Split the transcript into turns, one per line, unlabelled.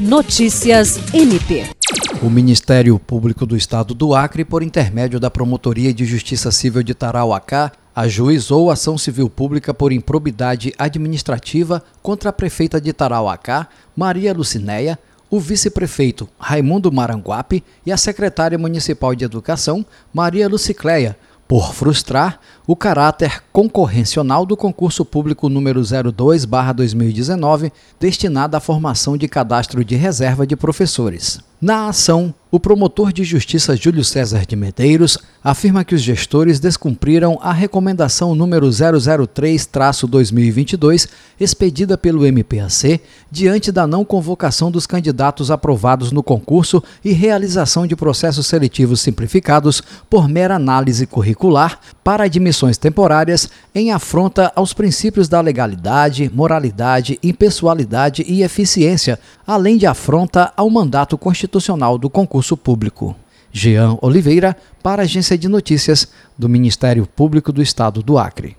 Notícias MP.
O Ministério Público do Estado do Acre, por intermédio da Promotoria de Justiça Civil de Tarauacá, ajuizou ação civil pública por improbidade administrativa contra a prefeita de Tarauacá, Maria Lucinéia, o vice-prefeito Raimundo Maranguape e a secretária municipal de Educação, Maria Lucicleia, por frustrar o caráter concorrencional do concurso público número 02/2019, destinado à formação de cadastro de reserva de professores. Na ação, o promotor de justiça Júlio César de Medeiros afirma que os gestores descumpriram a recomendação número 003-2022 expedida pelo MPAC diante da não convocação dos candidatos aprovados no concurso e realização de processos seletivos simplificados por mera análise curricular para admissões temporárias em afronta aos princípios da legalidade, moralidade, impessoalidade e eficiência, além de afronta ao mandato constitucional do concurso público. Jean Oliveira, para a Agência de Notícias do Ministério Público do Estado do Acre.